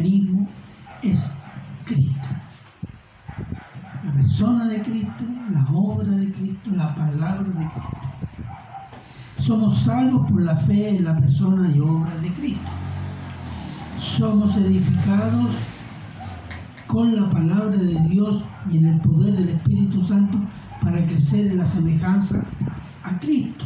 cristianismo es Cristo. La persona de Cristo, la obra de Cristo, la palabra de Cristo. Somos salvos por la fe en la persona y obra de Cristo. Somos edificados con la palabra de Dios y en el poder del Espíritu Santo para crecer en la semejanza a Cristo.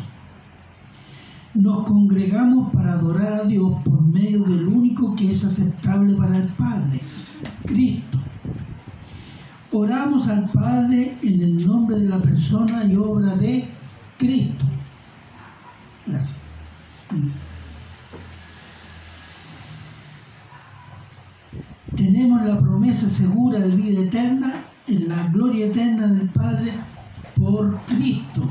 Nos congregamos para adorar a Dios por medio del único que es aceptable para el Padre, Cristo. Oramos al Padre en el nombre de la persona y obra de Cristo. Gracias. Tenemos la promesa segura de vida eterna en la gloria eterna del Padre por Cristo.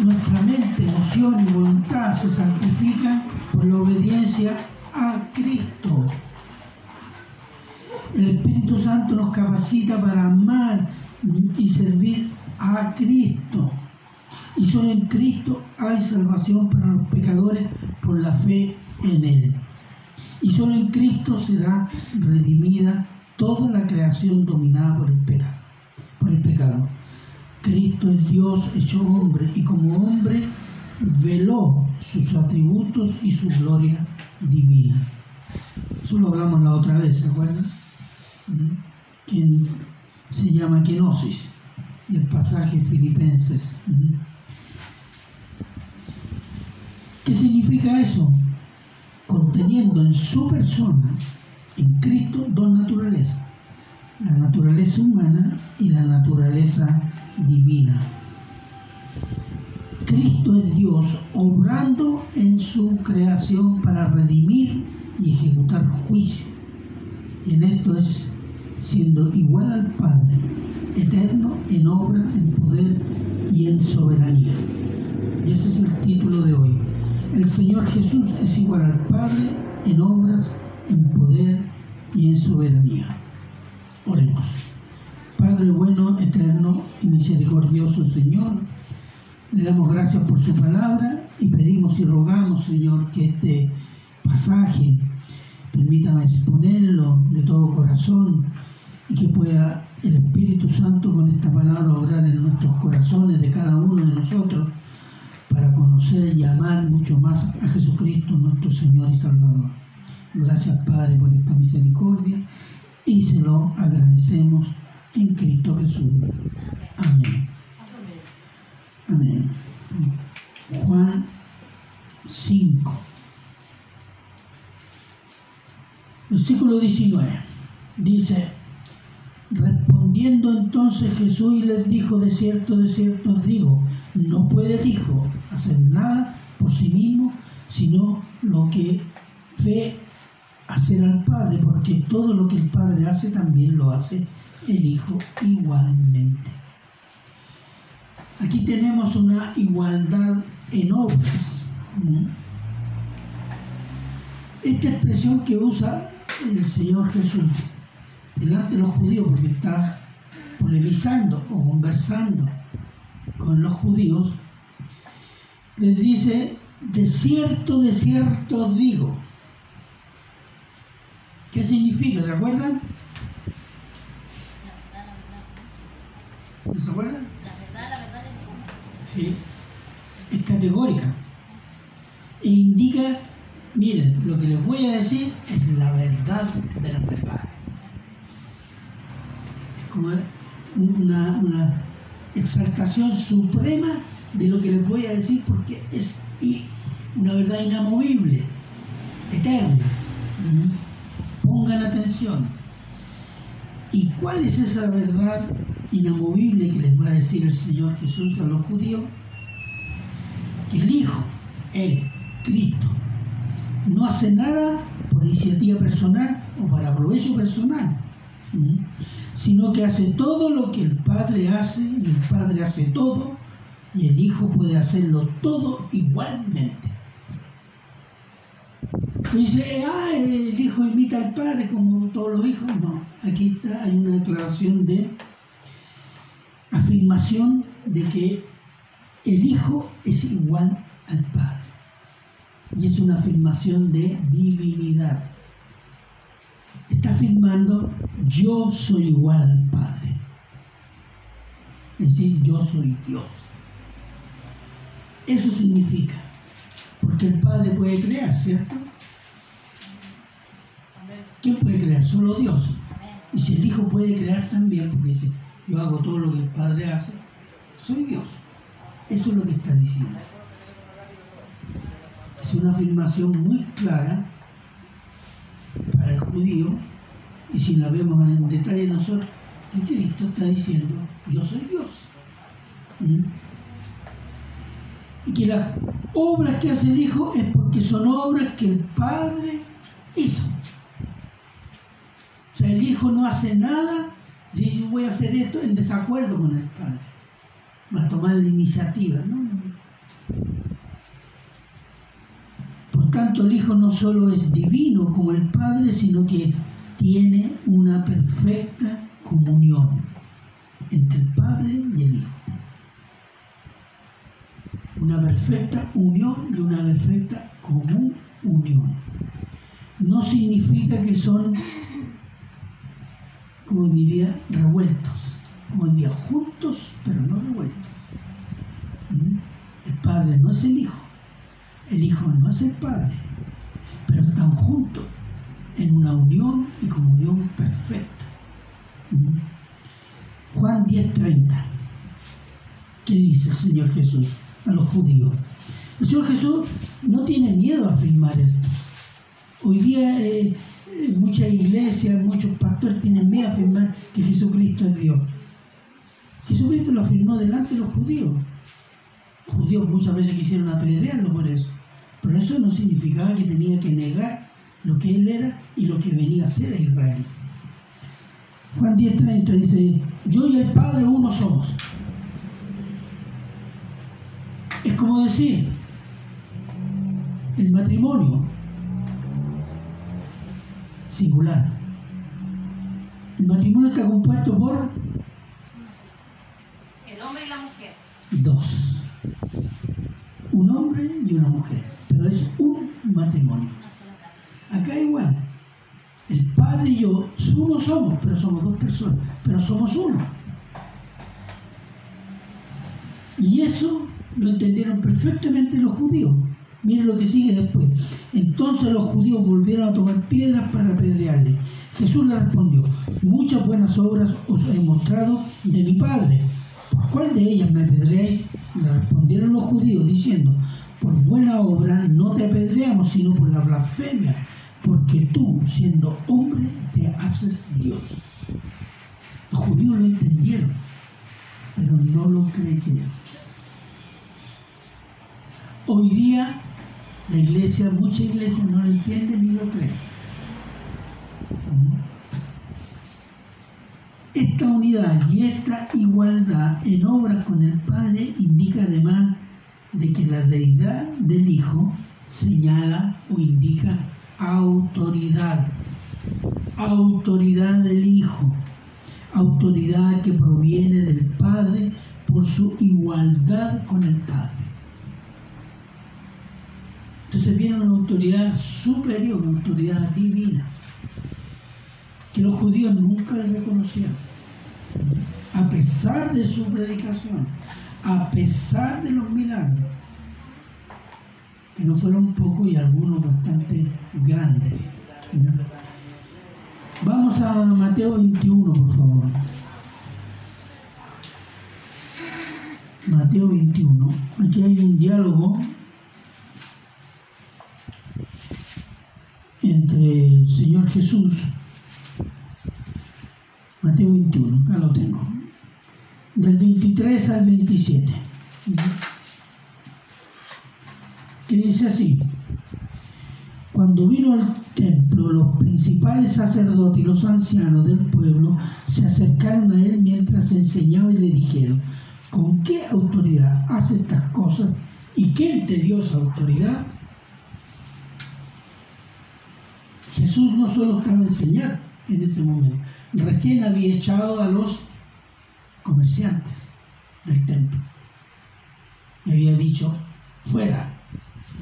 Nuestra mente, emoción y voluntad se santifican por la obediencia a Cristo. El Espíritu Santo nos capacita para amar y servir a Cristo. Y solo en Cristo hay salvación para los pecadores por la fe en Él. Y solo en Cristo será redimida toda la creación dominada por el pecado. Por el pecado. Cristo es Dios hecho hombre y como hombre veló sus atributos y su gloria divina. Eso lo hablamos la otra vez, ¿se acuerdan? Quien se llama kenosis, el pasaje filipenses. ¿Qué significa eso? Conteniendo en su persona, en Cristo, dos naturalezas, la naturaleza humana y la naturaleza divina. Cristo es Dios obrando en su creación para redimir y ejecutar juicio. Y en esto es siendo igual al Padre, eterno en obra, en poder y en soberanía. Y ese es el título de hoy. El Señor Jesús es igual al Padre en obras, en poder y en soberanía. Oremos. Padre bueno, eterno y misericordioso Señor, le damos gracias por su palabra y pedimos y rogamos, Señor, que este pasaje permítame exponerlo de todo corazón y que pueda el Espíritu Santo con esta palabra obrar en nuestros corazones de cada uno de nosotros para conocer y amar mucho más a Jesucristo, nuestro Señor y Salvador. Gracias, Padre, por esta misericordia y se lo agradecemos en Cristo Jesús. Amén. Amén. Juan 5. Versículo 19. Dice, respondiendo entonces Jesús les dijo, de cierto, de cierto os digo, no puede el Hijo hacer nada por sí mismo, sino lo que ve hacer al Padre, porque todo lo que el Padre hace también lo hace el Hijo igualmente. Aquí tenemos una igualdad en obras. Esta expresión que usa el Señor Jesús delante de los judíos, porque está polemizando o conversando con los judíos, les dice, de cierto, de cierto digo. ¿Qué significa? ¿Se acuerdan? ¿Se acuerdan? Sí. Es categórica. E indica, miren, lo que les voy a decir es la verdad de las verdades. Es como una exaltación suprema de lo que les voy a decir porque es una verdad inamovible, eterna. Pongan atención. ¿Y cuál es esa verdad inamovible que les va a decir el Señor Jesús a los judíos? que el Hijo, Él, Cristo, no hace nada por iniciativa personal o para provecho personal, sino que hace todo lo que el Padre hace y el Padre hace todo y el Hijo puede hacerlo todo igualmente. Dice, ah, el Hijo imita al Padre como todos los hijos. No, aquí está, hay una declaración de afirmación de que el Hijo es igual al Padre. Y es una afirmación de divinidad. Está afirmando, yo soy igual al Padre. Es decir, yo soy Dios. Eso significa, el Padre puede crear, ¿cierto? ¿Quién puede crear? Solo Dios. Y si el Hijo puede crear también, porque dice, yo hago todo lo que el Padre hace, soy Dios. Eso es lo que está diciendo. Es una afirmación muy clara para el judío, y si la vemos en detalle nosotros, que Cristo está diciendo, yo soy Dios. ¿Mm? Y que las obras que hace el Hijo es porque son obras que el Padre hizo. O sea, el Hijo no hace nada si yo voy a hacer esto en desacuerdo con el Padre. Va a tomar la iniciativa, ¿no? Por tanto, el Hijo no solo es divino como el Padre, sino que tiene una perfecta comunión entre el Padre y el Hijo. Una perfecta unión y una perfecta común unión. No significa que son como diría, revueltos, como diría, juntos, pero no revueltos. ¿Mm? El Padre no es el Hijo, el Hijo no es el Padre, pero están juntos en una unión y comunión perfecta. ¿Mm? Juan 10:30. ¿Qué dice el Señor Jesús a los judíos? El Señor Jesús no tiene miedo a afirmar esto. Hoy día eh, muchas iglesias, muchos pastores tienen miedo a afirmar que Jesucristo es Dios. Jesucristo lo afirmó delante de los judíos. Los judíos muchas veces quisieron apedrearlo por eso. Pero eso no significaba que tenía que negar lo que él era y lo que venía a ser a Israel. Juan 10:30 dice, yo y el Padre uno somos. Es como decir, el matrimonio singular. El matrimonio está compuesto por el hombre y la mujer. Dos. Un hombre y una mujer. Pero es un matrimonio. Acá igual. El padre y yo uno somos, pero somos dos personas. Pero somos uno. Y eso lo entendieron perfectamente los judíos. Miren lo que sigue después. Entonces los judíos volvieron a tomar piedras para apedrearle. Jesús le respondió, muchas buenas obras os he mostrado de mi Padre. ¿Por cuál de ellas me apedreáis? Le respondieron los judíos diciendo, por buena obra no te apedreamos, sino por la blasfemia, porque tú, siendo hombre, te haces Dios. Los judíos lo entendieron, pero no lo creyeron. Hoy día la iglesia, muchas iglesias no lo entienden ni lo creen. Esta unidad y esta igualdad en obras con el Padre indica además de que la deidad del Hijo señala o indica autoridad. Autoridad del Hijo. Autoridad que proviene del Padre por su igualdad con el Padre. Entonces viene una autoridad superior, una autoridad divina, que los judíos nunca reconocieron. A pesar de su predicación, a pesar de los milagros, que no fueron pocos y algunos bastante grandes. Vamos a Mateo 21, por favor. Mateo 21. Aquí hay un diálogo entre el Señor Jesús, Mateo 21, acá lo tengo, del 23 al 27. que dice así, cuando vino al templo, los principales sacerdotes y los ancianos del pueblo se acercaron a él mientras enseñaba y le dijeron, ¿con qué autoridad hace estas cosas? ¿Y quién te dio esa autoridad? Jesús no solo estaba enseñando en ese momento, recién había echado a los comerciantes del templo. Y había dicho, fuera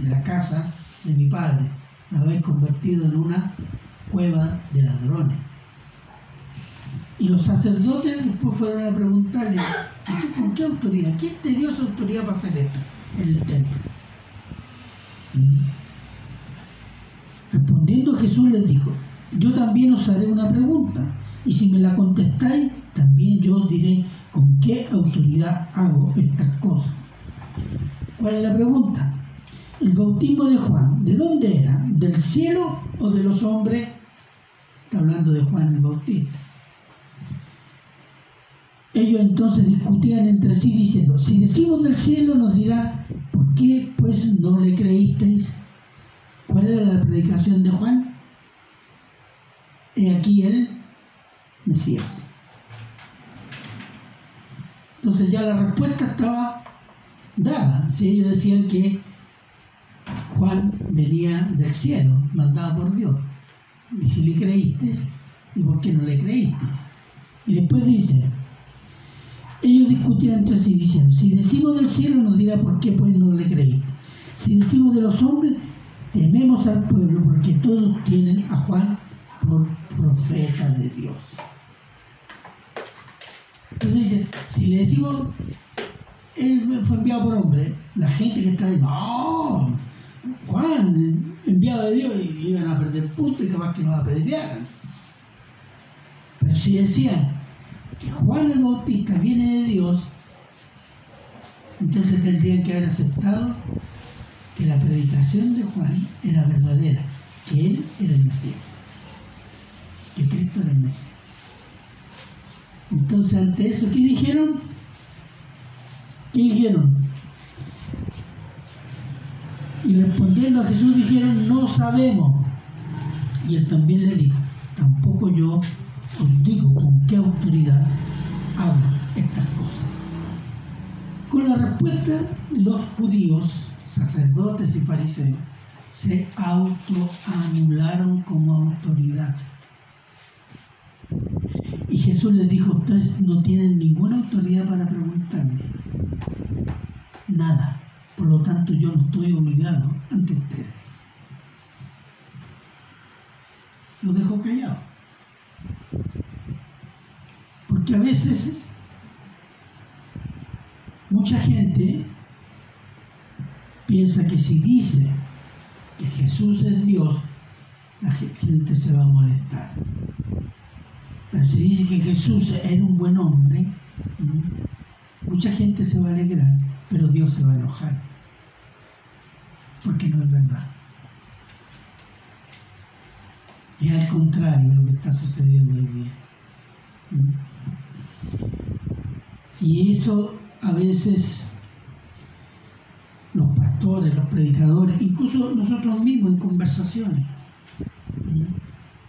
de la casa de mi padre, la habéis convertido en una cueva de ladrones. Y los sacerdotes después fueron a preguntarle, con qué autoridad? ¿Quién te dio esa autoridad para hacer esto en el templo? Respondiendo Jesús les dijo, yo también os haré una pregunta, y si me la contestáis, también yo os diré con qué autoridad hago estas cosas. ¿Cuál es la pregunta? El bautismo de Juan, ¿de dónde era? ¿Del cielo o de los hombres? Está hablando de Juan el Bautista. Ellos entonces discutían entre sí diciendo, si decimos del cielo nos dirá, ¿por qué pues no le creísteis? ¿Cuál era la predicación de Juan? He aquí el Mesías. Entonces ya la respuesta estaba dada. Si ellos decían que Juan venía del cielo, mandado por Dios. Y si le creíste, ¿y por qué no le creíste? Y después dice, ellos discutían entre sí diciendo, si decimos del cielo nos dirá por qué pues no le creíste. Si decimos de los hombres, tememos al pueblo porque todos tienen a Juan por profeta de Dios. Entonces dice, si le decimos, él fue enviado por hombre, la gente que está ahí, no, Juan, enviado de Dios, y iban a perder puntos y capaz que nos apedrearan. Pero si decían que Juan el Bautista viene de Dios, entonces tendrían que haber aceptado que la predicación de Juan era verdadera, que él era el Mesías, que Cristo era el Mesías. Entonces ante eso, ¿qué dijeron? ¿Qué dijeron? Y respondiendo a Jesús dijeron, no sabemos. Y él también le dijo, tampoco yo os digo con qué autoridad hago estas cosas. Con la respuesta, los judíos, sacerdotes y fariseos, se autoanularon como autoridad. Y Jesús les dijo, ustedes no tienen ninguna autoridad para preguntarme. Nada. Por lo tanto, yo no estoy obligado ante ustedes. Lo dejo callado. Porque a veces mucha gente piensa que si dice que Jesús es Dios, la gente se va a molestar. Pero si dice que Jesús era un buen hombre, mucha gente se va a alegrar, pero Dios se va a enojar porque no es verdad. Es al contrario lo que está sucediendo hoy día. Y eso a veces los pastores, los predicadores, incluso nosotros mismos en conversaciones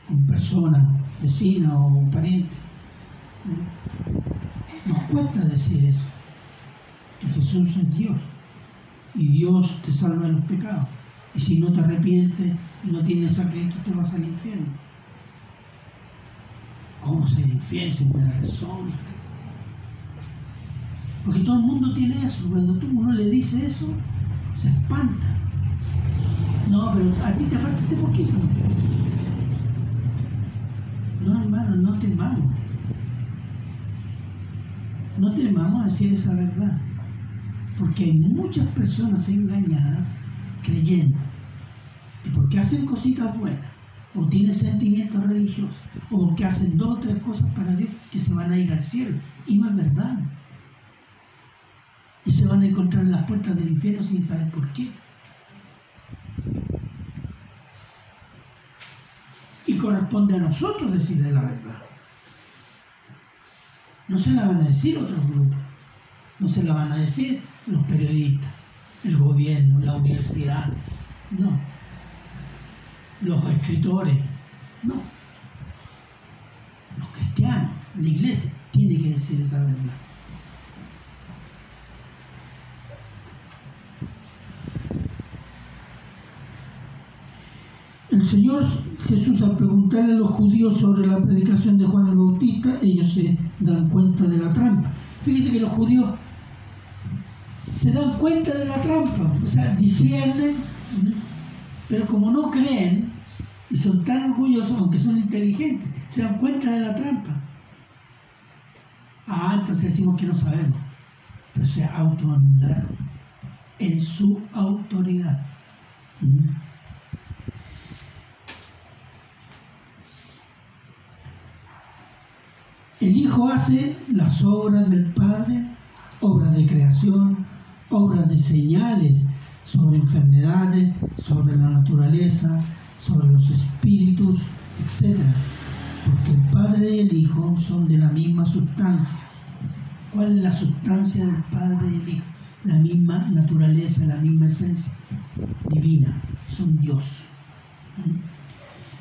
con personas, vecinas o parientes, nos cuesta decir eso, que Jesús es Dios y Dios te salva de los pecados. Y si no te arrepientes y no tienes a Cristo, te vas al infierno. ¿Cómo ser infierno sin buena razón? Porque todo el mundo tiene eso. Cuando tú uno le dice eso, se espanta. No, pero a ti te falta este poquito. No, hermano, no te temamos. No te temamos a decir esa verdad. Porque hay muchas personas engañadas creyendo que porque hacen cositas buenas, o tienen sentimientos religiosos, o porque hacen dos o tres cosas para Dios, que se van a ir al cielo. Y no es verdad. Y se van a encontrar en las puertas del infierno sin saber por qué. Y corresponde a nosotros decirle la verdad. No se la van a decir otros grupos no se la van a decir los periodistas, el gobierno, la universidad, no. Los escritores, no. Los cristianos, la iglesia, tiene que decir esa verdad. El Señor Jesús al preguntarle a los judíos sobre la predicación de Juan el Bautista, ellos se dan cuenta de la trampa. Fíjense que los judíos se dan cuenta de la trampa, o sea, disciernen, pero como no creen y son tan orgullosos, aunque son inteligentes, se dan cuenta de la trampa. Ah, entonces decimos que no sabemos, pero se autoanularon en su autoridad. El Hijo hace las obras del Padre, obras de creación, obras de señales sobre enfermedades, sobre la naturaleza, sobre los espíritus, etc. Porque el Padre y el Hijo son de la misma sustancia. ¿Cuál es la sustancia del Padre y el Hijo? La misma naturaleza, la misma esencia divina. Son Dios.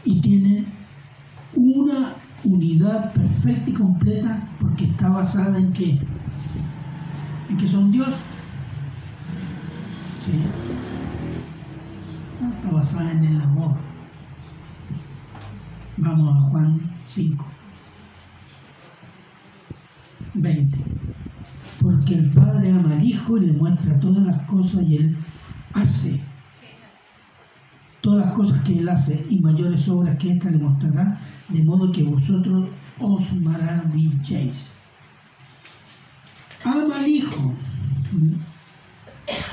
Y tienen una unidad perfecta y completa porque está basada en qué? En que son Dios. Está basada en el amor. Vamos a Juan 5. 20. Porque el Padre ama al Hijo y le muestra todas las cosas y Él hace todas las cosas que Él hace y mayores obras que ésta le mostrará, de modo que vosotros os maravilléis. Ama al Hijo.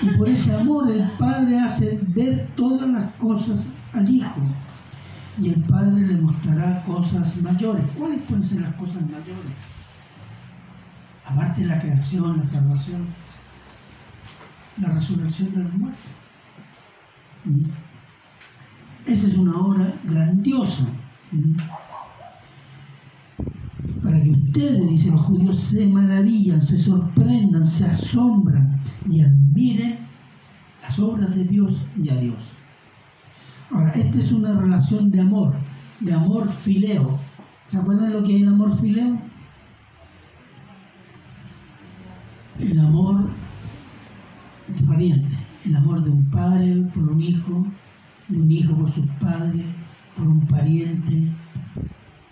Y por ese amor el Padre hace ver todas las cosas al Hijo. Y el Padre le mostrará cosas mayores. ¿Cuáles pueden ser las cosas mayores? Aparte de la creación, la salvación, la resurrección de los muertos. Esa es una obra grandiosa. Para que ustedes, dicen los judíos, se maravillan, se sorprendan, se asombran y admiren las obras de Dios y a Dios. Ahora, esta es una relación de amor, de amor fileo. ¿Se acuerdan lo que hay en amor fileo? El amor de pariente, el amor de un padre por un hijo, de un hijo por sus padres, por un pariente,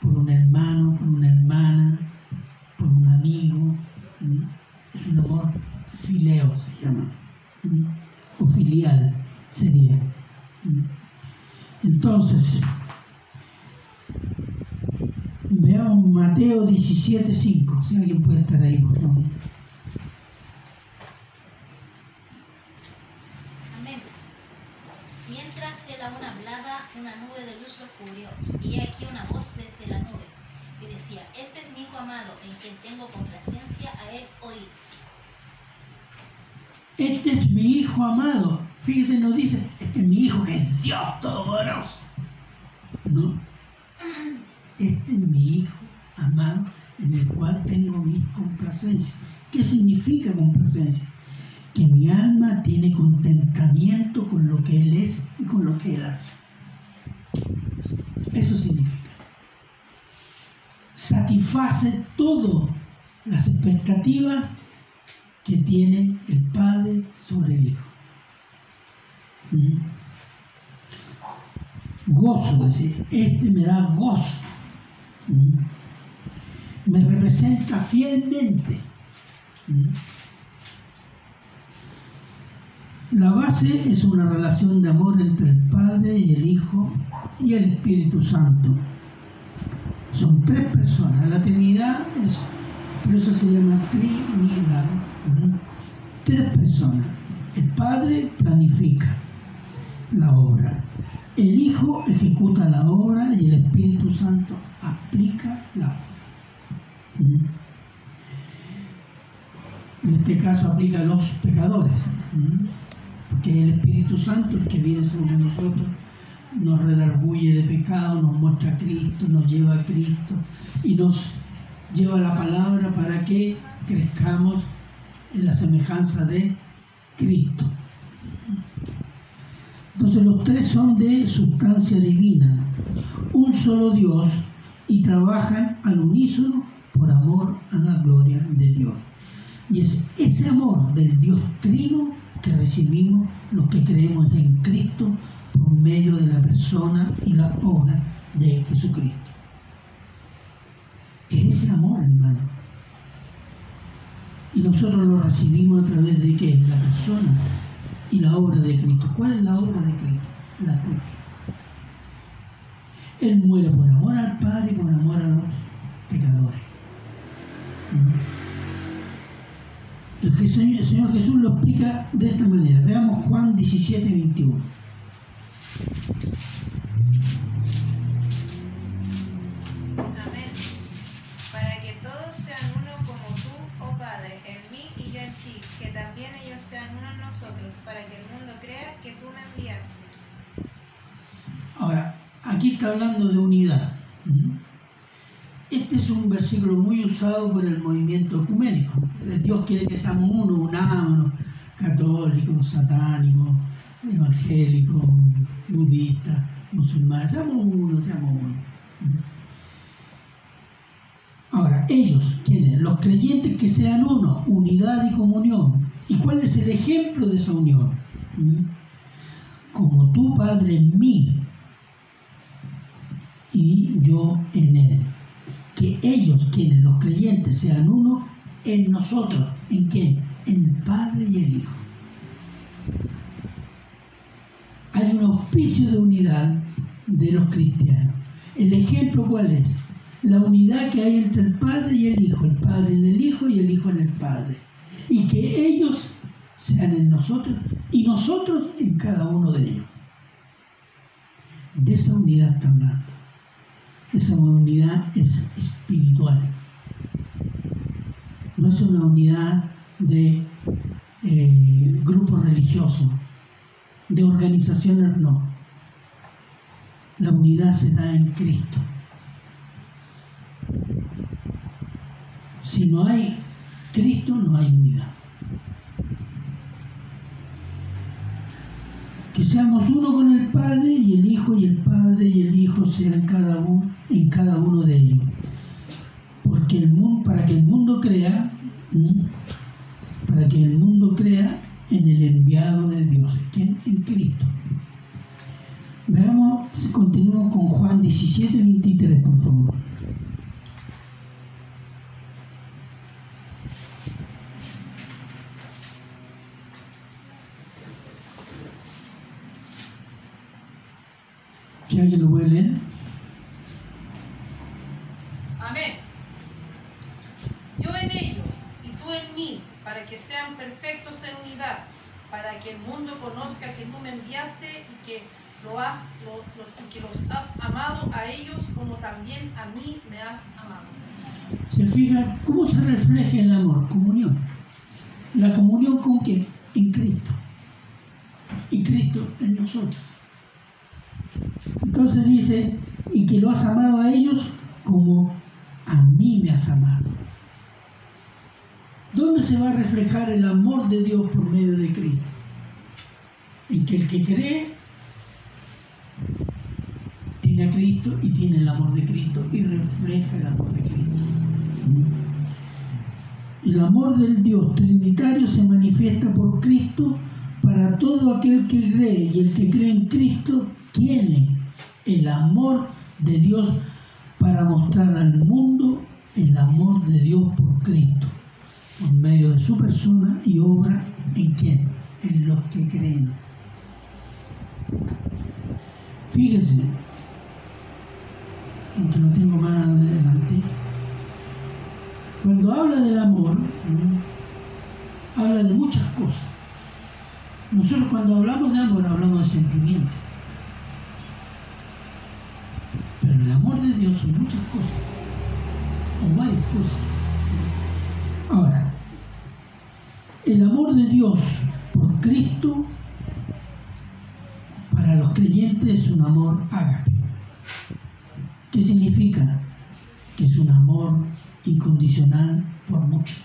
por un hermano, por una hermana, por un amigo. Es un amor fileo, se llama, o filial sería. Entonces, veamos Mateo 17.5, si alguien puede estar ahí, por favor. Una nube de luz lo cubrió, y aquí una voz desde la nube, que decía, este es mi hijo amado, en quien tengo complacencia, a él oír. Este es mi hijo amado. Fíjense, no dice, este es mi hijo que es Dios Todopoderoso. No. Este es mi hijo amado en el cual tengo mi complacencia. ¿Qué significa complacencia? Que mi alma tiene contentamiento con lo que Él es y con lo que Él hace. Eso significa. Satisface todas las expectativas que tiene el Padre sobre el Hijo. ¿Mm? Gozo, decir, este me da gozo. ¿Mm? Me representa fielmente. ¿Mm? La base es una relación de amor entre el Padre y el Hijo y el Espíritu Santo. Son tres personas. La Trinidad es, por eso se llama Trinidad. Tres personas. El Padre planifica la obra. El Hijo ejecuta la obra y el Espíritu Santo aplica la obra. En este caso aplica a los pecadores, porque el Espíritu Santo, el que viene sobre nosotros, nos redarguye de pecado, nos muestra a Cristo, nos lleva a Cristo y nos lleva la palabra para que crezcamos en la semejanza de Cristo. Entonces los tres son de sustancia divina, un solo Dios y trabajan al unísono por amor a la gloria de Dios. Y es ese amor del Dios trino que recibimos los que creemos en Cristo por medio de la persona y la obra de Jesucristo. Es ese amor, hermano. Y nosotros lo recibimos a través de qué? La persona y la obra de Cristo. ¿Cuál es la obra de Cristo? La cruz. Él muere por amor al Padre y por amor a los pecadores. El Señor Jesús lo explica de esta manera. Veamos Juan 17, 21. Amén. Para que todos sean uno como tú, oh Padre, en mí y yo en ti, que también ellos sean uno en nosotros, para que el mundo crea que tú me enviaste. Ahora, aquí está hablando de unidad. Este es un versículo muy usado por el movimiento ecuménico. Dios quiere que seamos uno, unámonos, católicos, satánicos, evangélicos, budistas, musulmanes, seamos uno, seamos uno. Ahora, ellos, ¿quiénes? Los creyentes que sean uno, unidad y comunión. ¿Y cuál es el ejemplo de esa unión? Como tu Padre en mí y yo en él. Que ellos, quienes los creyentes, sean uno en nosotros. ¿En quién? En el Padre y el Hijo. Hay un oficio de unidad de los cristianos. ¿El ejemplo cuál es? La unidad que hay entre el Padre y el Hijo, el Padre en el Hijo y el Hijo en el Padre. Y que ellos sean en nosotros y nosotros en cada uno de ellos. De esa unidad está hablando. Esa unidad es espiritual. No es una unidad de eh, grupos religiosos, de organizaciones, no. La unidad se da en Cristo. Si no hay Cristo, no hay unidad. Que seamos uno con el Padre Hijo y el Padre y el Hijo sean cada uno en cada uno de ellos. Porque el mundo, para que el mundo crea, para que el mundo crea en el enviado de Dios, ¿quién? En Cristo. Veamos, continuamos con Juan 17, 23, por favor. Si alguien lo puede leer. Amén. Yo en ellos y tú en mí, para que sean perfectos en unidad, para que el mundo conozca que tú me enviaste y que, lo has, lo- lo- y que los has amado a ellos como también a mí me has amado. Se fija cómo se refleja el amor, comunión. La comunión con quién? En Cristo. Y Cristo en nosotros. Entonces dice, y que lo has amado a ellos como a mí me has amado. ¿Dónde se va a reflejar el de Dios por medio de Cristo? En que el que cree tiene a Cristo y tiene el amor de Cristo y refleja el amor de Cristo. El amor del Dios Trinitario se manifiesta por Cristo para todo aquel que cree y el que cree en Cristo tiene el amor de Dios para mostrar al mundo el amor de Dios por Cristo, por medio de su persona y obra en quién, en los que creen. Fíjese, aunque tengo más adelante, cuando habla del amor, habla de muchas cosas. Nosotros cuando hablamos de amor hablamos de sentimiento. Pero el amor de Dios son muchas cosas, o varias cosas. Ahora, el amor de Dios por Cristo para los creyentes es un amor ágape. ¿Qué significa? Que es un amor incondicional por muchos.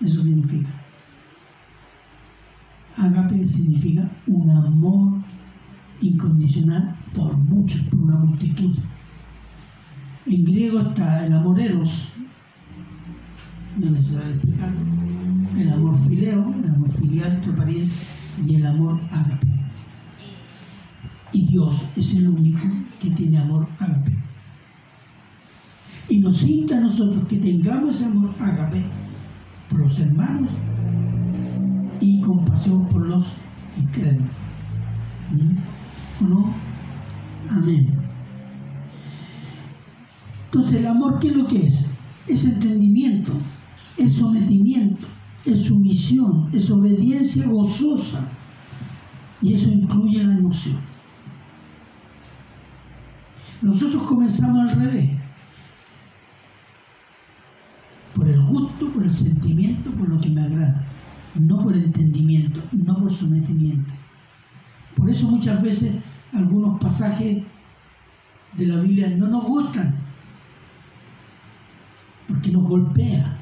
Eso significa. Agape significa un amor incondicional por muchos, por una multitud. En griego está el amor eros, no es necesario explicarlo, el amor fileo, el amor filial entre parientes y el amor agape. Y Dios es el único que tiene amor agape. Y nos insta a nosotros que tengamos ese amor agape por los hermanos y compasión por los incrédulos. ¿Mm? ¿O no? Amén. Entonces el amor, ¿qué es lo que es? Es entendimiento, es sometimiento, es sumisión, es obediencia gozosa. Y eso incluye la emoción. Nosotros comenzamos al revés. Por el gusto, por el sentimiento, por lo que me agrada. No por entendimiento, no por sometimiento. Por eso muchas veces algunos pasajes de la Biblia no nos gustan. Porque nos golpea.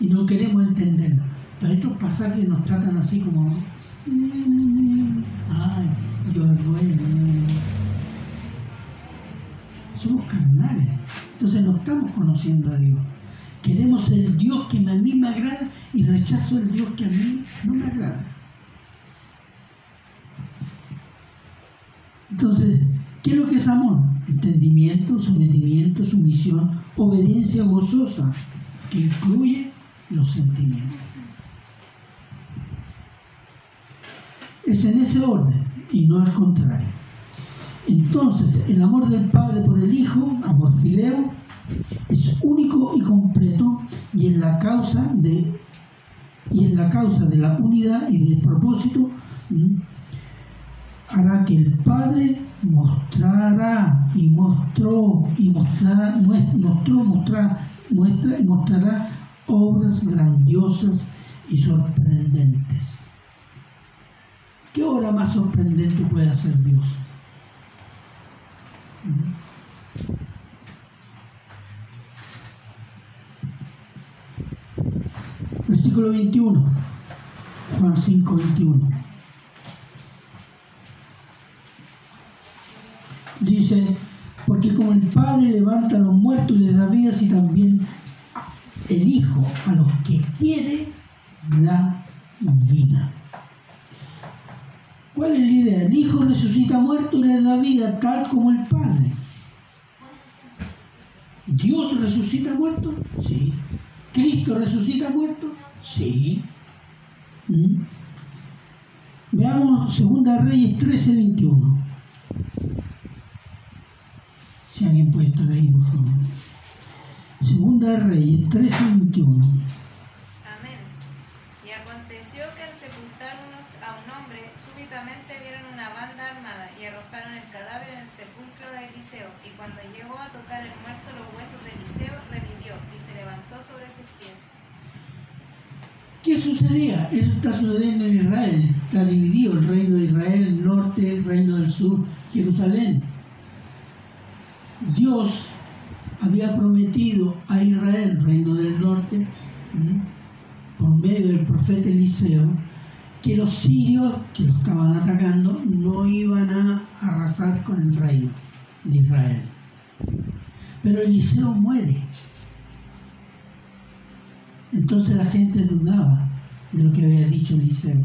Y no queremos entenderlo. Pero estos pasajes nos tratan así como, ay, yo es. Somos carnales. Entonces no estamos conociendo a Dios. Queremos el Dios que a mí me agrada y rechazo el Dios que a mí no me agrada. Entonces, ¿qué es lo que es amor? Entendimiento, sometimiento, sumisión, obediencia gozosa, que incluye los sentimientos. Es en ese orden y no al contrario. Entonces, el amor del Padre por el Hijo, amor fileo, es único y completo y en la causa de y en la causa de la unidad y del propósito hará que el Padre mostrará y mostró y mostrará, mostró, mostrará, muestra y mostrará obras grandiosas y sorprendentes. ¿Qué obra más sorprendente puede hacer Dios? Versículo 21, Juan 5, 21. Dice, porque como el Padre levanta a los muertos y les da vida, así también el Hijo a los que quiere da vida. ¿Cuál es la idea? El Hijo resucita muerto y le da vida tal como el Padre. ¿Dios resucita muerto? Sí. ¿Cristo resucita muerto? Sí. ¿Mm? Veamos 2 Reyes 13, 21. Si alguien puede estar ahí, por. Segunda de Reyes 13, 21. Amén. Y aconteció que al sepultar unos a un hombre, súbitamente vieron una banda armada y arrojaron el cadáver en el sepulcro de Eliseo. Y cuando llegó a tocar el muerto los huesos de Eliseo, revivió y se levantó sobre sus pies. ¿Qué sucedía? Eso está sucediendo en Israel. Está dividido el reino de Israel, el norte, el reino del sur, Jerusalén. Dios había prometido a Israel, reino del norte, por medio del profeta Eliseo, que los sirios que lo estaban atacando no iban a arrasar con el reino de Israel. Pero Eliseo muere. Entonces la gente dudaba de lo que había dicho Eliseo.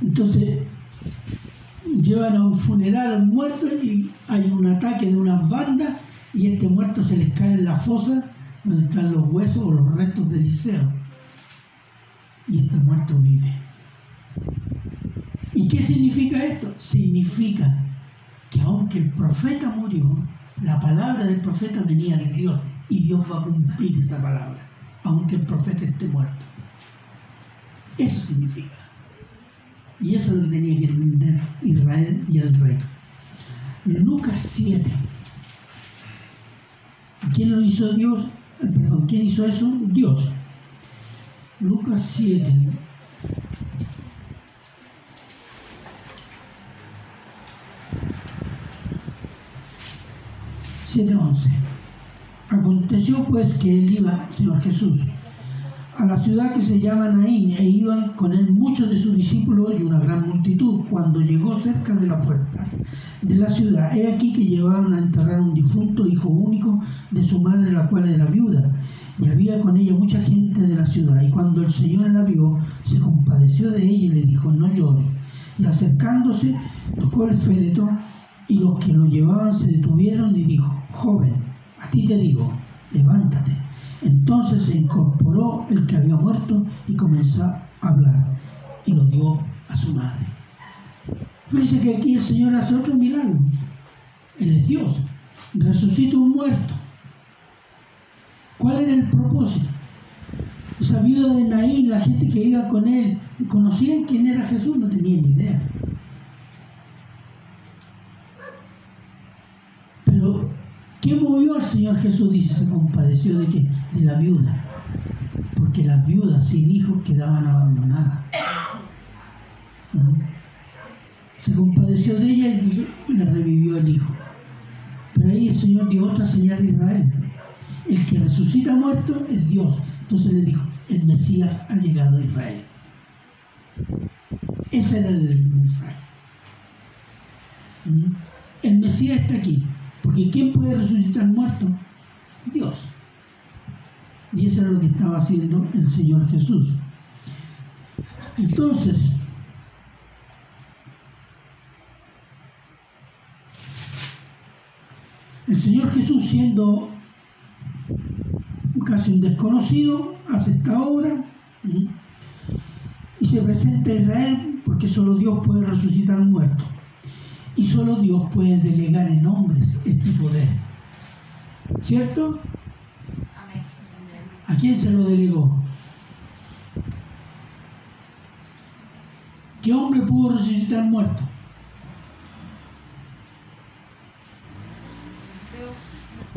Entonces llevan a un funeral a un muerto y hay un ataque de unas bandas y este muerto se les cae en la fosa donde están los huesos o los restos de Eliseo. Y este muerto vive. ¿Y qué significa esto? Significa que aunque el profeta murió, la palabra del profeta venía de Dios y Dios va a cumplir esa palabra, aunque el profeta esté muerto. Eso significa. Y eso es lo que tenía que entender Israel y el rey. Lucas 7. ¿Quién lo hizo Dios? Eh, perdón, ¿quién hizo eso? Dios. Lucas 7. Siete once. Aconteció pues que él iba, Señor Jesús, la ciudad que se llama Naín e iban con él muchos de sus discípulos y una gran multitud. Cuando llegó cerca de la puerta de la ciudad, he aquí que llevaban a enterrar un difunto hijo único de su madre, la cual era viuda. Y había con ella mucha gente de la ciudad. Y cuando el Señor la vio, se compadeció de ella y le dijo, no llores. Y acercándose, tocó el féretro y los que lo llevaban se detuvieron y dijo, joven, a ti te digo, levántate. Entonces se incorporó el que había muerto y comenzó a hablar y lo dio a su madre. Fíjense que aquí el Señor hace otro milagro. Él es Dios. Resucita un muerto. ¿Cuál era el propósito? Esa viuda de Naín, la gente que iba con él, conocían quién era Jesús, no tenían ni idea. Pero, ¿qué movió al Señor Jesús? Dice, se compadeció de que de la viuda. Porque las viudas sin hijos quedaban abandonadas. Se compadeció de ella y le revivió el hijo. Pero ahí el Señor dio otra señal a Israel. El que resucita muerto es Dios. Entonces le dijo, el Mesías ha llegado a Israel. Ese era el mensaje. El Mesías está aquí. Porque ¿quién puede resucitar muerto? Dios. Y eso era lo que estaba haciendo el Señor Jesús. Entonces, el Señor Jesús siendo casi un desconocido, hace esta obra y se presenta a Israel porque solo Dios puede resucitar un muerto y solo Dios puede delegar en hombres este poder. ¿Cierto? ¿A quién se lo delegó? ¿Qué hombre pudo resucitar muerto?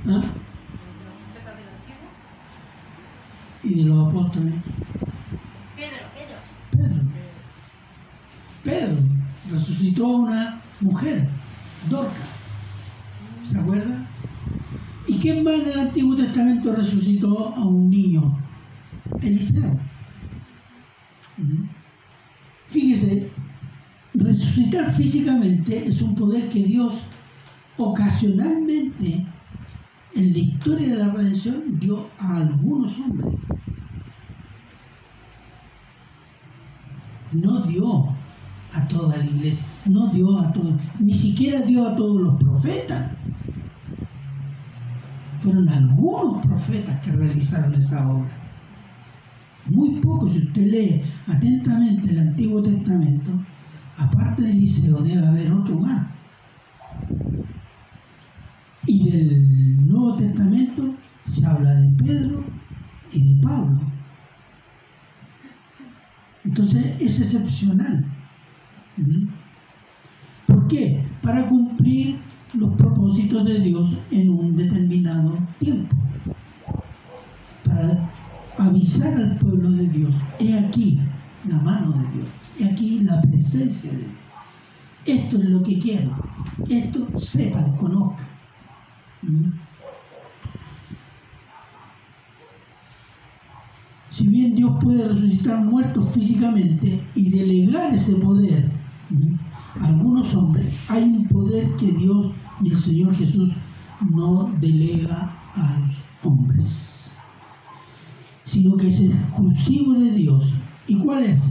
¿Ah? Y de los apóstoles. Pedro, Pedro. Pedro. Pedro resucitó una mujer, Dorca. ¿Se acuerda? ¿Y quién más en el Antiguo Testamento resucitó a un niño? Eliseo. Fíjese, resucitar físicamente es un poder que Dios ocasionalmente en la historia de la redención dio a algunos hombres. No dio a toda la iglesia, no dio a todos, ni siquiera dio a todos los profetas. Fueron algunos profetas que realizaron esa obra. Muy pocos, si usted lee atentamente el Antiguo Testamento, aparte de Eliseo debe haber otro más. Y del Nuevo Testamento se habla de Pedro y de Pablo. Entonces es excepcional. ¿Por qué? Para cumplir los propósitos de Dios en un determinado tiempo. Para avisar al pueblo de Dios, he aquí la mano de Dios, he aquí la presencia de Dios. Esto es lo que quiero. Esto sepan, conozcan. Si bien Dios puede resucitar muertos físicamente y delegar ese poder algunos hombres, hay un poder que Dios y el Señor Jesús no delega a los hombres, sino que es exclusivo de Dios. ¿Y cuál es?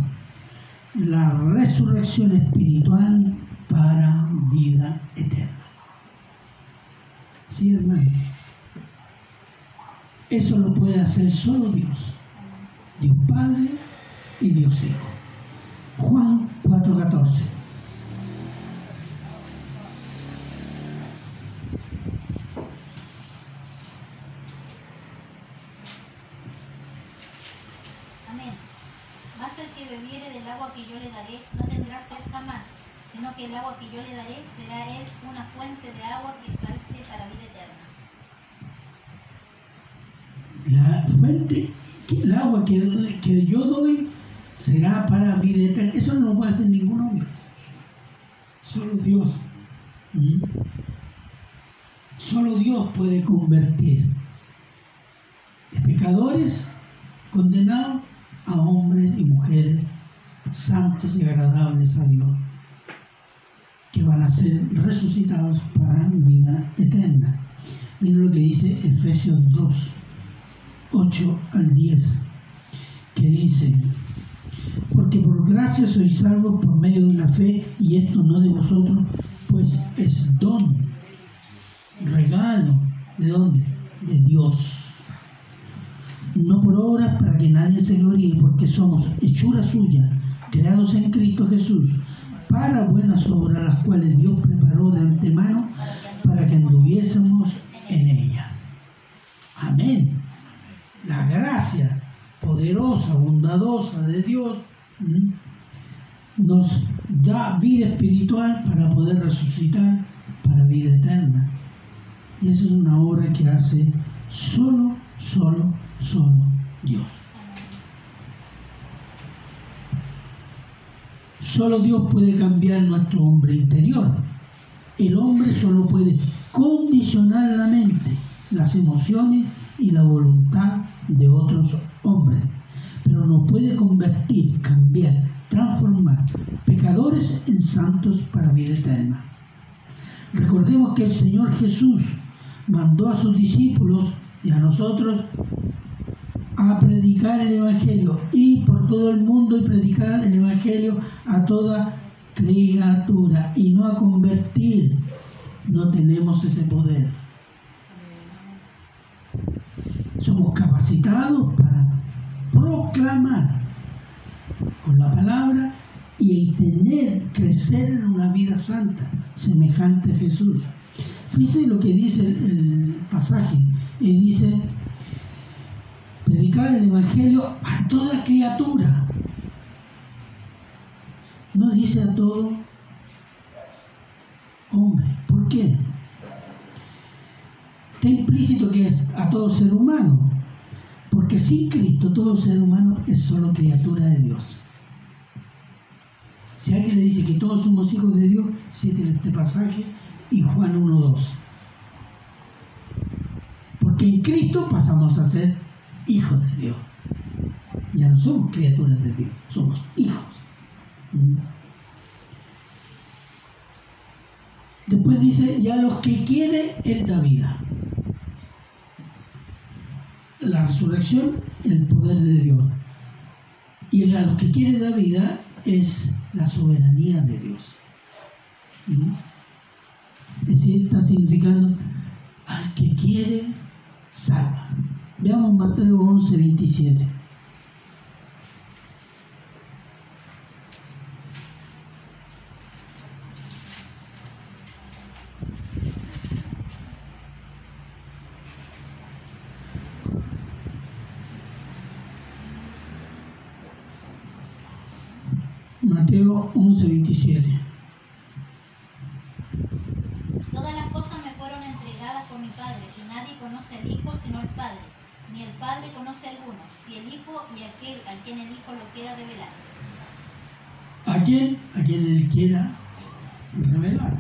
La resurrección espiritual para vida eterna. ¿Sí, hermano? Eso lo puede hacer solo Dios. Dios Padre y Dios Hijo. Juan 4:14. Amén. Mas el que bebiere del agua que yo le daré no tendrá sed jamás, sino que el agua que yo le daré será él una fuente de agua que salte para vida eterna. La fuente, el agua que, que yo doy será para vida eterna. Eso no lo puede hacer ningún hombre. Solo Dios. ¿Mm? Solo Dios puede convertir pecadores condenado a hombres y mujeres santos y agradables a Dios, que van a ser resucitados para vida eterna. Miren lo que dice Efesios 2, 8 al 10, que dice, porque por gracia sois salvos por medio de la fe, y esto no de vosotros, pues es don, regalo, ¿de dónde? De Dios. No por obras para que nadie se gloríe, porque somos hechura suya, creados en Cristo Jesús, para buenas obras, las cuales Dios preparó de antemano para que anduviésemos en ellas. Amén. La gracia poderosa, bondadosa de Dios. Nos da vida espiritual para poder resucitar para vida eterna. Y esa es una obra que hace solo, solo, solo Dios. Solo Dios puede cambiar nuestro hombre interior. El hombre solo puede condicionar la mente, las emociones y la voluntad de otros hombres, pero no puede convertir, cambiar, transformar pecadores en santos para vida eterna. Recordemos que el Señor Jesús mandó a sus discípulos y a nosotros a predicar el Evangelio y por todo el mundo y predicar el Evangelio a toda criatura y no a convertir. No tenemos ese poder. Somos capacitados para proclamar con la palabra y tener, crecer en una vida santa, semejante a Jesús. Fíjense lo que dice el, pasaje, y dice, predicar el Evangelio a toda criatura. No dice a todo hombre. ¿Por qué? Está implícito que es a todo ser humano. Porque sin Cristo todo ser humano es solo criatura de Dios. Si alguien le dice que todos somos hijos de Dios, cite este pasaje y Juan 1.2. Porque en Cristo pasamos a ser hijos de Dios. Ya no somos criaturas de Dios, somos hijos. Después dice, y a los que quiere, Él da vida. La resurrección, el poder de Dios. Y a los que quiere dar vida es la soberanía de Dios. Es decir, está al que quiere, salva. Veamos Mateo 11, 27. Mateo 11, 27. Todas las cosas me fueron entregadas por mi Padre, y nadie conoce al Hijo sino el Padre, ni el Padre conoce a alguno, si el Hijo y aquel a quien el Hijo lo quiera revelar. ¿A quién? A quien él quiera revelar.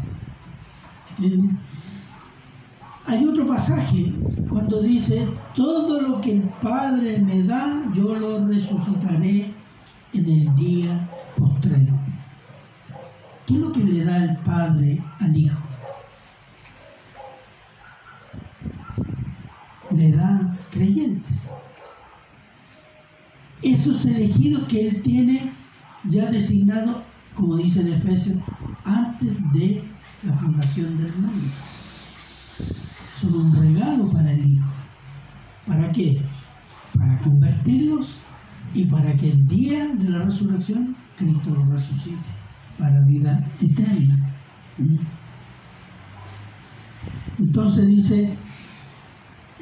Hay otro pasaje cuando dice, todo lo que el Padre me da, yo lo resucitaré en el día el Padre al Hijo? Le da creyentes. Esos elegidos que Él tiene ya designado, como dice en Efesios, antes de la fundación del mundo. Son un regalo para el Hijo. ¿Para qué? Para convertirlos y para que el día de la resurrección Cristo los resucite para vida eterna. Entonces dice,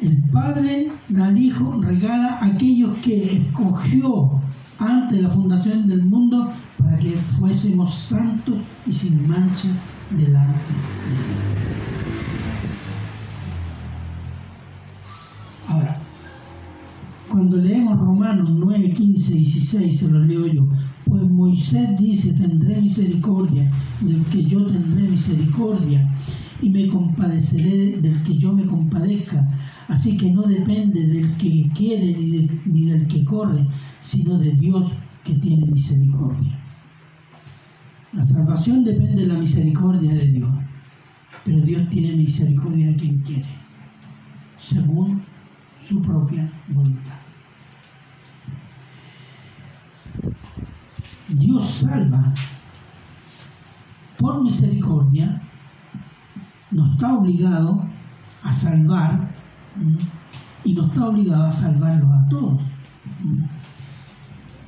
el Padre al Hijo regala a aquellos que escogió antes de la fundación del mundo para que fuésemos santos y sin mancha delante de. Ahora, cuando leemos Romanos 9, 15, 16, se lo leo yo. Pues Moisés dice, tendré misericordia del que yo tendré misericordia, y me compadeceré del que yo me compadezca. Así que no depende del que quiere ni, de- ni del que corre, sino de Dios que tiene misericordia. La salvación depende de la misericordia de Dios, pero Dios tiene misericordia de quien quiere, según su propia voluntad. Dios salva por misericordia, no está obligado a salvar y no está obligado a salvarlos a todos.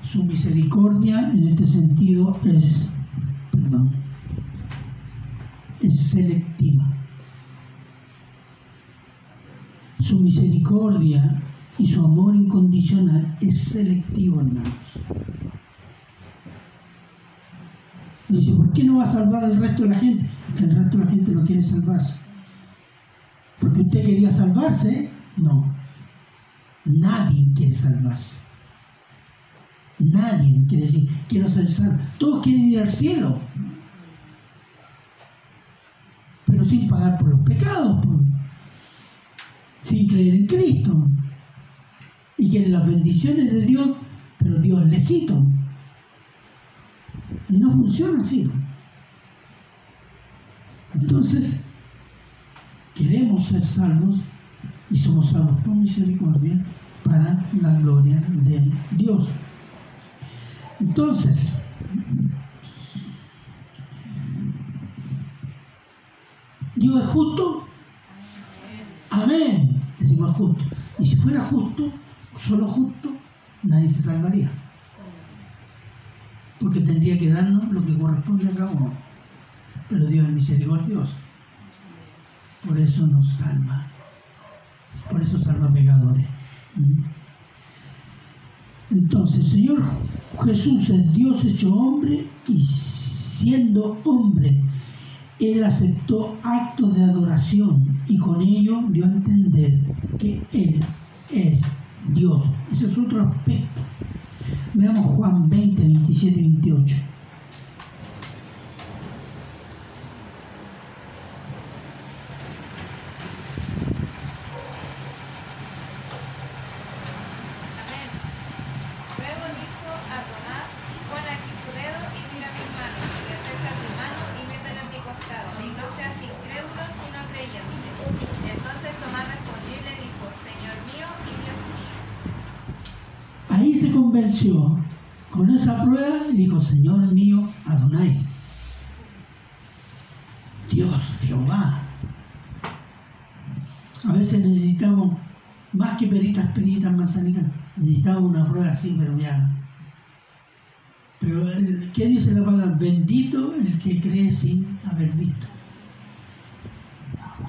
Su misericordia en este sentido es, perdón, es selectiva. Su misericordia y su amor incondicional es selectivo, hermanos. Dice, ¿por qué no va a salvar al resto de la gente? Porque el resto de la gente no quiere salvarse. Porque usted quería salvarse, no. Nadie quiere salvarse. Nadie quiere decir, quiero ser salvo. Todos quieren ir al cielo. Pero sin pagar por los pecados, sin creer en Cristo. Y quieren las bendiciones de Dios, pero Dios es lejito. Y no funciona así. Entonces, queremos ser salvos y somos salvos por misericordia para la gloria de Dios. Entonces, Dios es justo. Amén. Decimos justo. Y si fuera justo, solo justo, nadie se salvaría porque tendría que darnos lo que corresponde a cada uno. Pero Dios es misericordioso. Por eso nos salva. Por eso salva pecadores. ¿Mm? Entonces, Señor Jesús es Dios hecho hombre y siendo hombre, Él aceptó actos de adoración y con ello dio a entender que Él es Dios. Ese es otro aspecto. Veamos Juan 20, 27 y 28. Peritas, manzanitas, necesitamos una prueba así, pero ya. Pero, el- ¿qué dice la palabra? Bendito el que cree sin haber visto.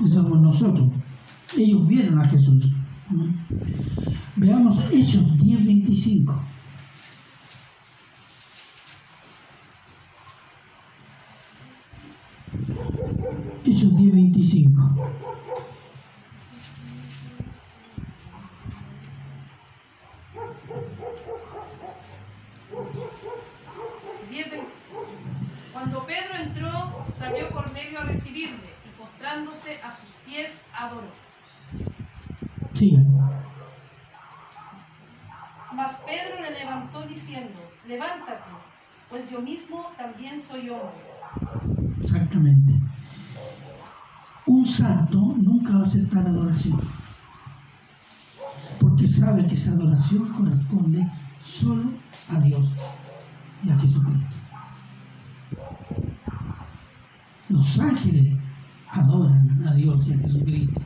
Eso somos nosotros. Ellos vieron a Jesús. ¿Mm? Veamos Hechos 10:25. Hechos 10:25. 10:25. Cuando Pedro entró, salió Cornelio a recibirle y postrándose a sus pies adoró. Sigan. Mas Pedro le levantó diciendo, levántate, pues yo mismo también soy hombre. Exactamente. Un santo nunca va a aceptar adoración. Porque sabe que esa adoración corresponde solo a Dios y a Jesucristo. Los ángeles adoran a Dios y a Jesucristo.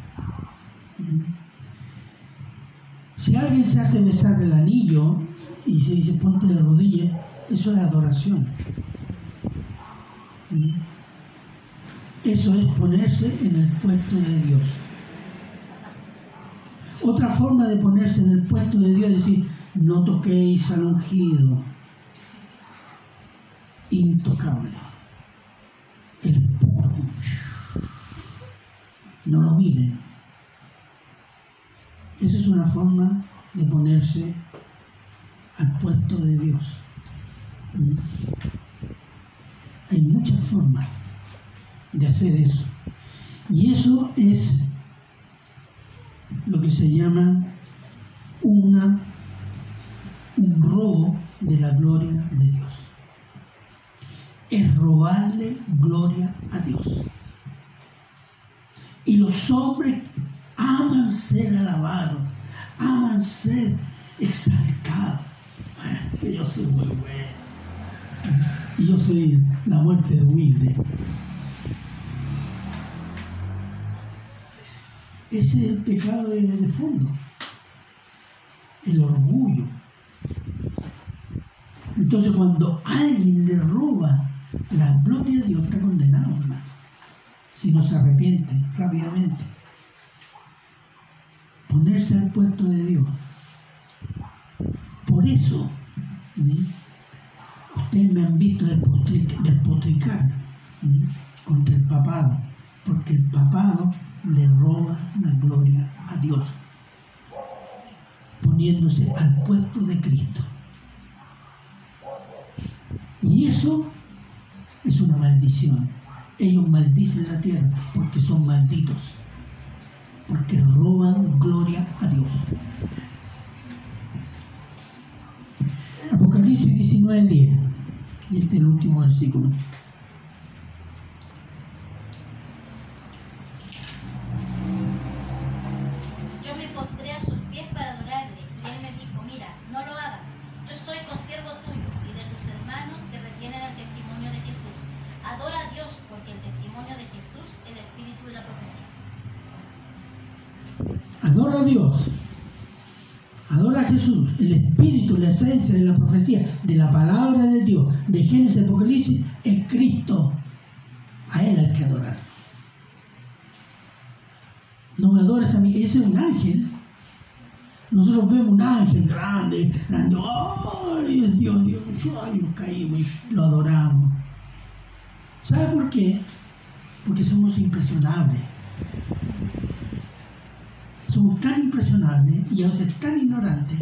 Si alguien se hace besar el anillo y se dice ponte de rodillas, eso es adoración. Eso es ponerse en el puesto de Dios. Otra forma de ponerse en el puesto de Dios es decir, no toquéis al ungido, intocable, el. No lo miren. Esa es una forma de ponerse al puesto de Dios. Hay muchas formas de hacer eso. Y eso es lo que se llama un robo de la gloria de Dios. Es robarle gloria a Dios. Y los hombres aman ser alabados, aman ser exaltados. Yo soy muy bueno. Y yo soy la muerte de humilde. Ese es el pecado de, de fondo, el orgullo. Entonces cuando alguien le roba la gloria de Dios, está condenado, hermano. Si no se arrepiente rápidamente. Ponerse al puesto de Dios. Por eso, ustedes me han visto despotric- despotricar contra el papado, porque el papado le roba la gloria a Dios, poniéndose al puesto de Cristo. Y eso es una maldición. Ellos maldicen la tierra porque son malditos, porque roban gloria a Dios. Apocalipsis 19:10, y este es el último versículo. Yo me postré a sus pies para adorarle, y él me dijo, mira, no lo hagas, yo soy consiervo tuyo y de tus hermanos que retienen el testimonio de Jesús. Adora a Dios, porque el testimonio de Jesús es el espíritu de la profecía. Adora a Dios. Adora a Jesús, el espíritu, la esencia de la palabra de Dios, de Génesis Apocalipsis, es Cristo. A Él hay que adorar. No me adores a mí, ese es un ángel. Nosotros vemos un ángel grande, grande, ¡ay, Dios, Dios! ¡Ay, nos caímos lo adoramos! ¿Sabe por qué? Porque somos impresionables somos tan impresionables y a veces tan ignorantes.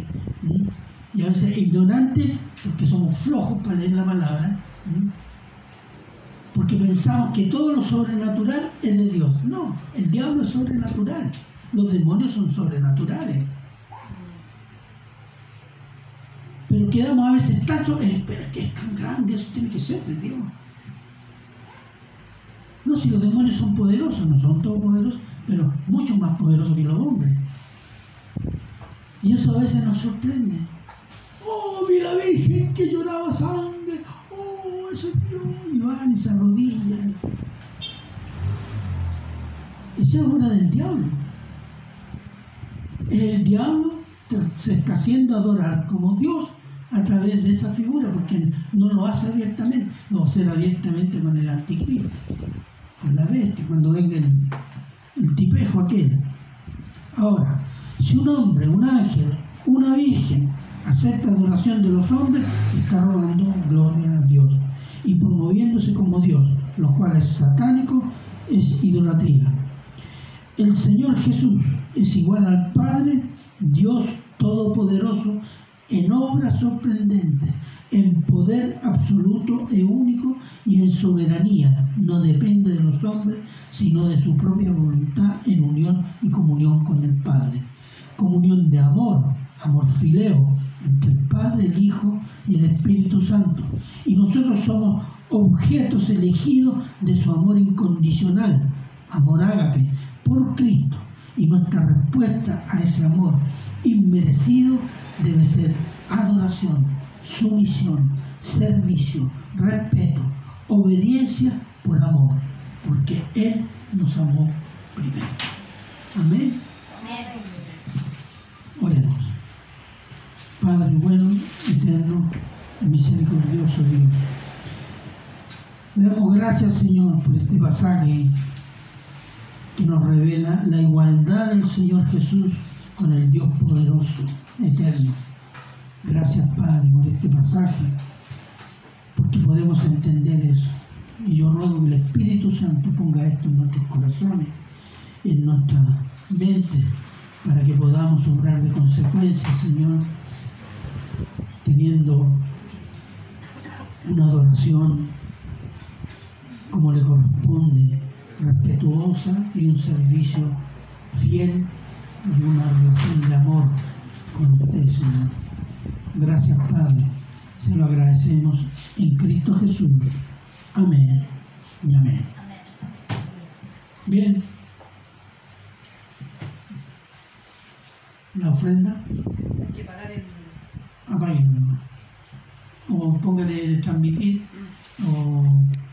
Y a veces ignorantes porque somos flojos para leer la palabra, porque pensamos que todo lo sobrenatural es de Dios. No, el diablo es sobrenatural, los demonios son sobrenaturales. Pero quedamos a veces tan so- eh, pero es que es tan grande, eso tiene que ser de Dios. No, si los demonios son poderosos, no son todos poderosos, pero mucho más poderosos que los hombres. Y eso a veces nos sorprende. Oh, mira la Virgen que lloraba sangre. Oh, eso es Dios. Y van y se arrodillan. Esa es obra del diablo. El diablo se está haciendo adorar como Dios a través de esa figura, porque no lo hace abiertamente, lo va abiertamente con el anticristo con la bestia, cuando venga el, el tipejo aquel. Ahora, si un hombre, un ángel, una virgen acepta adoración de los hombres, está robando gloria a Dios y promoviéndose como Dios, lo cual es satánico, es idolatría. El Señor Jesús es igual al Padre, Dios Todopoderoso, en obras sorprendentes, en poder absoluto e único y en soberanía. No depende de los hombres, sino de su propia voluntad en unión y comunión con el Padre. Comunión de amor, amor fileo, entre el Padre, el Hijo y el Espíritu Santo. Y nosotros somos objetos elegidos de su amor incondicional, amor ágape, por Cristo. Y nuestra respuesta a ese amor inmerecido debe ser adoración, sumisión, servicio, respeto, obediencia por amor, porque Él nos amó primero. Amén. Amén. Oremos. Padre bueno, eterno, misericordioso Dios. Le damos gracias, Señor, por este pasaje que nos revela la igualdad del Señor Jesús con el Dios poderoso, eterno. Gracias, Padre, por este pasaje, porque podemos entender eso. Y yo ruego que el Espíritu Santo ponga esto en nuestros corazones, en nuestra mente, para que podamos obrar de consecuencia, Señor, teniendo una adoración como le corresponde respetuosa y un servicio fiel y una relación de amor con usted, Señor. Gracias, Padre. Se lo agradecemos en Cristo Jesús. Amén y amén. Bien. La ofrenda, Hay que parar el... abayi o pongale tambiti o